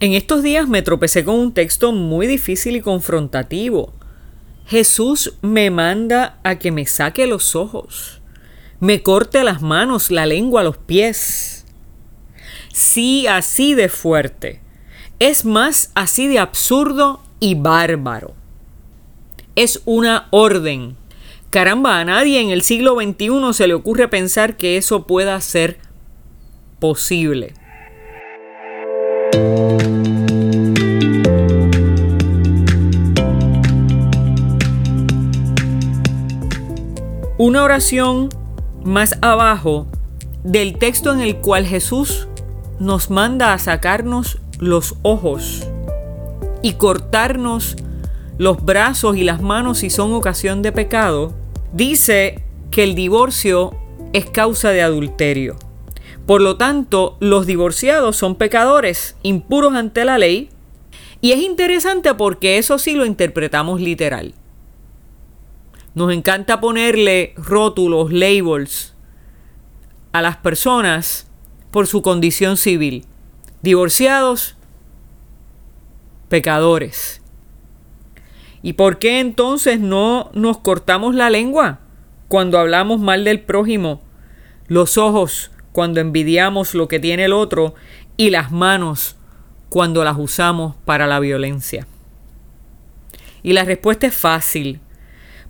En estos días me tropecé con un texto muy difícil y confrontativo. Jesús me manda a que me saque los ojos, me corte las manos, la lengua, los pies. Sí, así de fuerte. Es más, así de absurdo y bárbaro. Es una orden. Caramba, a nadie en el siglo XXI se le ocurre pensar que eso pueda ser posible. Una oración más abajo del texto en el cual Jesús nos manda a sacarnos los ojos y cortarnos los brazos y las manos si son ocasión de pecado, dice que el divorcio es causa de adulterio. Por lo tanto, los divorciados son pecadores, impuros ante la ley, y es interesante porque eso sí lo interpretamos literal. Nos encanta ponerle rótulos, labels a las personas por su condición civil. Divorciados, pecadores. ¿Y por qué entonces no nos cortamos la lengua cuando hablamos mal del prójimo? Los ojos cuando envidiamos lo que tiene el otro y las manos cuando las usamos para la violencia. Y la respuesta es fácil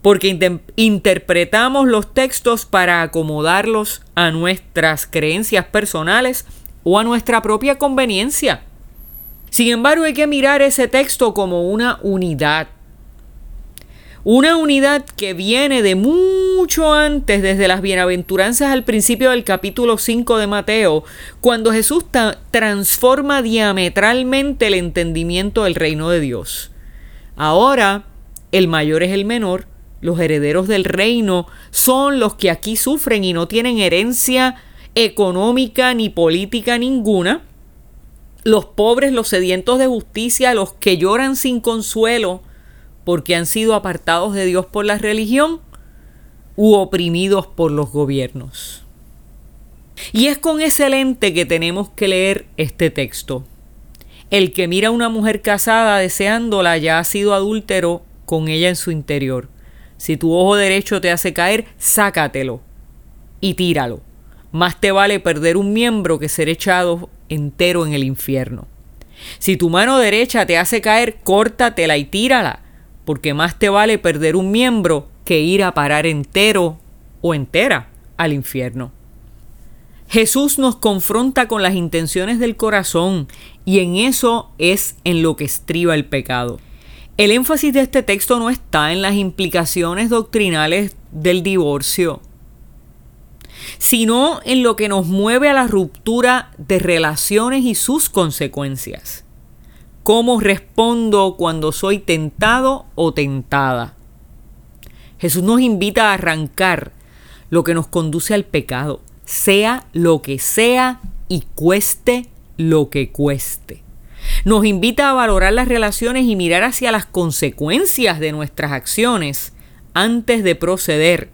porque interpretamos los textos para acomodarlos a nuestras creencias personales o a nuestra propia conveniencia. Sin embargo, hay que mirar ese texto como una unidad. Una unidad que viene de mucho antes, desde las bienaventuranzas al principio del capítulo 5 de Mateo, cuando Jesús transforma diametralmente el entendimiento del reino de Dios. Ahora, el mayor es el menor los herederos del reino son los que aquí sufren y no tienen herencia económica ni política ninguna. Los pobres, los sedientos de justicia, los que lloran sin consuelo porque han sido apartados de Dios por la religión u oprimidos por los gobiernos. Y es con ese lente que tenemos que leer este texto. El que mira a una mujer casada deseándola ya ha sido adúltero con ella en su interior. Si tu ojo derecho te hace caer, sácatelo y tíralo. Más te vale perder un miembro que ser echado entero en el infierno. Si tu mano derecha te hace caer, córtatela y tírala, porque más te vale perder un miembro que ir a parar entero o entera al infierno. Jesús nos confronta con las intenciones del corazón y en eso es en lo que estriba el pecado. El énfasis de este texto no está en las implicaciones doctrinales del divorcio, sino en lo que nos mueve a la ruptura de relaciones y sus consecuencias. ¿Cómo respondo cuando soy tentado o tentada? Jesús nos invita a arrancar lo que nos conduce al pecado, sea lo que sea y cueste lo que cueste. Nos invita a valorar las relaciones y mirar hacia las consecuencias de nuestras acciones antes de proceder.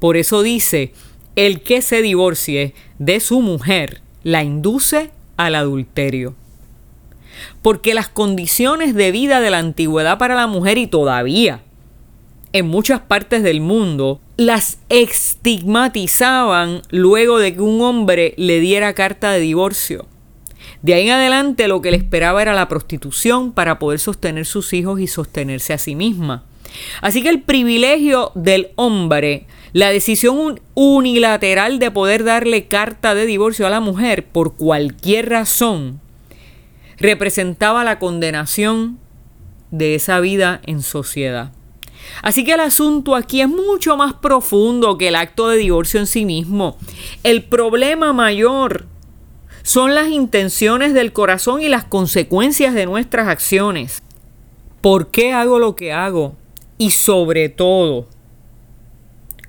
Por eso dice, el que se divorcie de su mujer la induce al adulterio. Porque las condiciones de vida de la antigüedad para la mujer y todavía en muchas partes del mundo las estigmatizaban luego de que un hombre le diera carta de divorcio. De ahí en adelante lo que le esperaba era la prostitución para poder sostener sus hijos y sostenerse a sí misma. Así que el privilegio del hombre, la decisión unilateral de poder darle carta de divorcio a la mujer por cualquier razón, representaba la condenación de esa vida en sociedad. Así que el asunto aquí es mucho más profundo que el acto de divorcio en sí mismo. El problema mayor son las intenciones del corazón y las consecuencias de nuestras acciones. ¿Por qué hago lo que hago? Y sobre todo,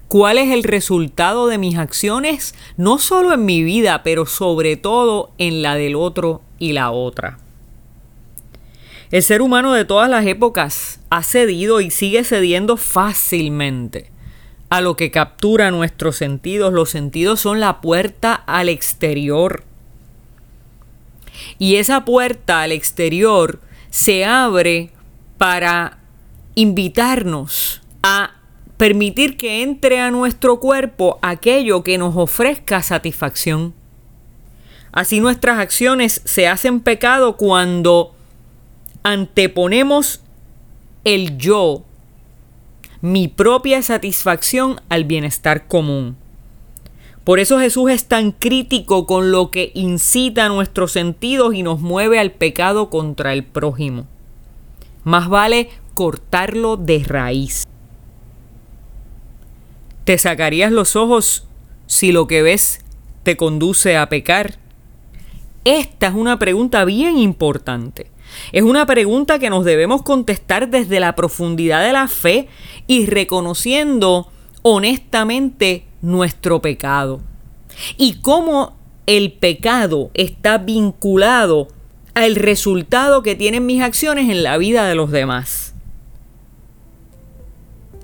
¿cuál es el resultado de mis acciones? No solo en mi vida, pero sobre todo en la del otro y la otra. El ser humano de todas las épocas ha cedido y sigue cediendo fácilmente a lo que captura nuestros sentidos. Los sentidos son la puerta al exterior Y esa puerta al exterior se abre para invitarnos a permitir que entre a nuestro cuerpo aquello que nos ofrezca satisfacción. Así nuestras acciones se hacen pecado cuando anteponemos el yo, mi propia satisfacción al bienestar común. Por eso Jesús es tan crítico con lo que incita nuestros sentidos y nos mueve al pecado contra el prójimo. Más vale cortarlo de raíz. ¿Te sacarías los ojos si lo que ves te conduce a pecar? Esta es una pregunta bien importante. Es una pregunta que nos debemos contestar desde la profundidad de la fe y reconociendo honestamente nuestro pecado. Y cómo el pecado está vinculado al resultado que tienen mis acciones en la vida de los demás.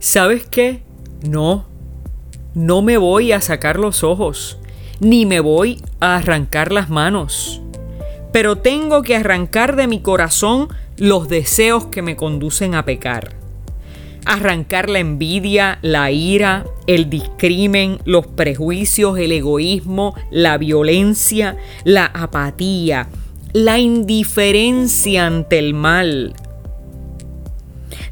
¿Sabes qué? No, no me voy a sacar los ojos, ni me voy a arrancar las manos. Pero tengo que arrancar de mi corazón los deseos que me conducen a pecar. Arrancar la envidia, la ira, el discrimen, los prejuicios, el egoísmo, la violencia, la apatía, la indiferencia ante el mal,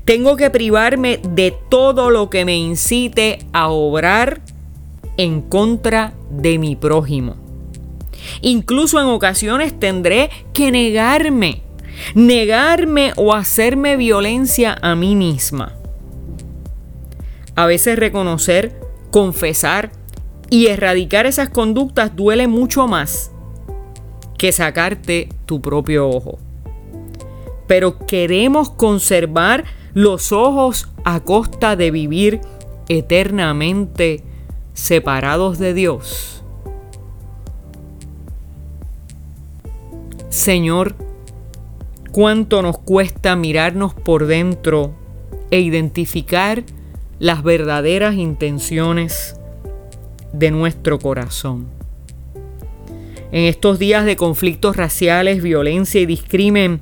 tengo que privarme de todo lo que me incite a obrar en contra de mi prójimo. Incluso en ocasiones tendré que negarme, negarme o hacerme violencia a mí misma. A veces reconocer, confesar y erradicar esas conductas duele mucho más que sacarte tu propio ojo. Pero queremos conservar los ojos a costa de vivir eternamente separados de Dios. Señor, cuánto nos cuesta mirarnos por dentro e identificar las verdaderas intenciones de nuestro corazón. En estos días de conflictos raciales, violencia y discrimen,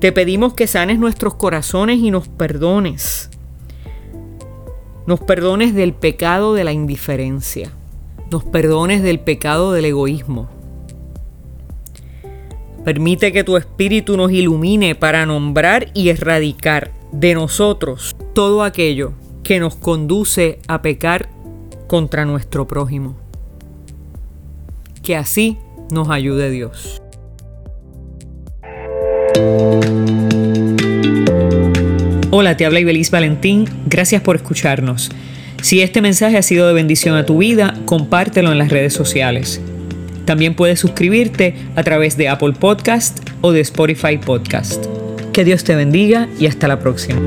te pedimos que sanes nuestros corazones y nos perdones. Nos perdones del pecado de la indiferencia. Nos perdones del pecado del egoísmo. Permite que tu espíritu nos ilumine para nombrar y erradicar de nosotros todo aquello que nos conduce a pecar contra nuestro prójimo. Que así nos ayude Dios. Hola, te habla Ibeliz Valentín. Gracias por escucharnos. Si este mensaje ha sido de bendición a tu vida, compártelo en las redes sociales. También puedes suscribirte a través de Apple Podcast o de Spotify Podcast. Que Dios te bendiga y hasta la próxima.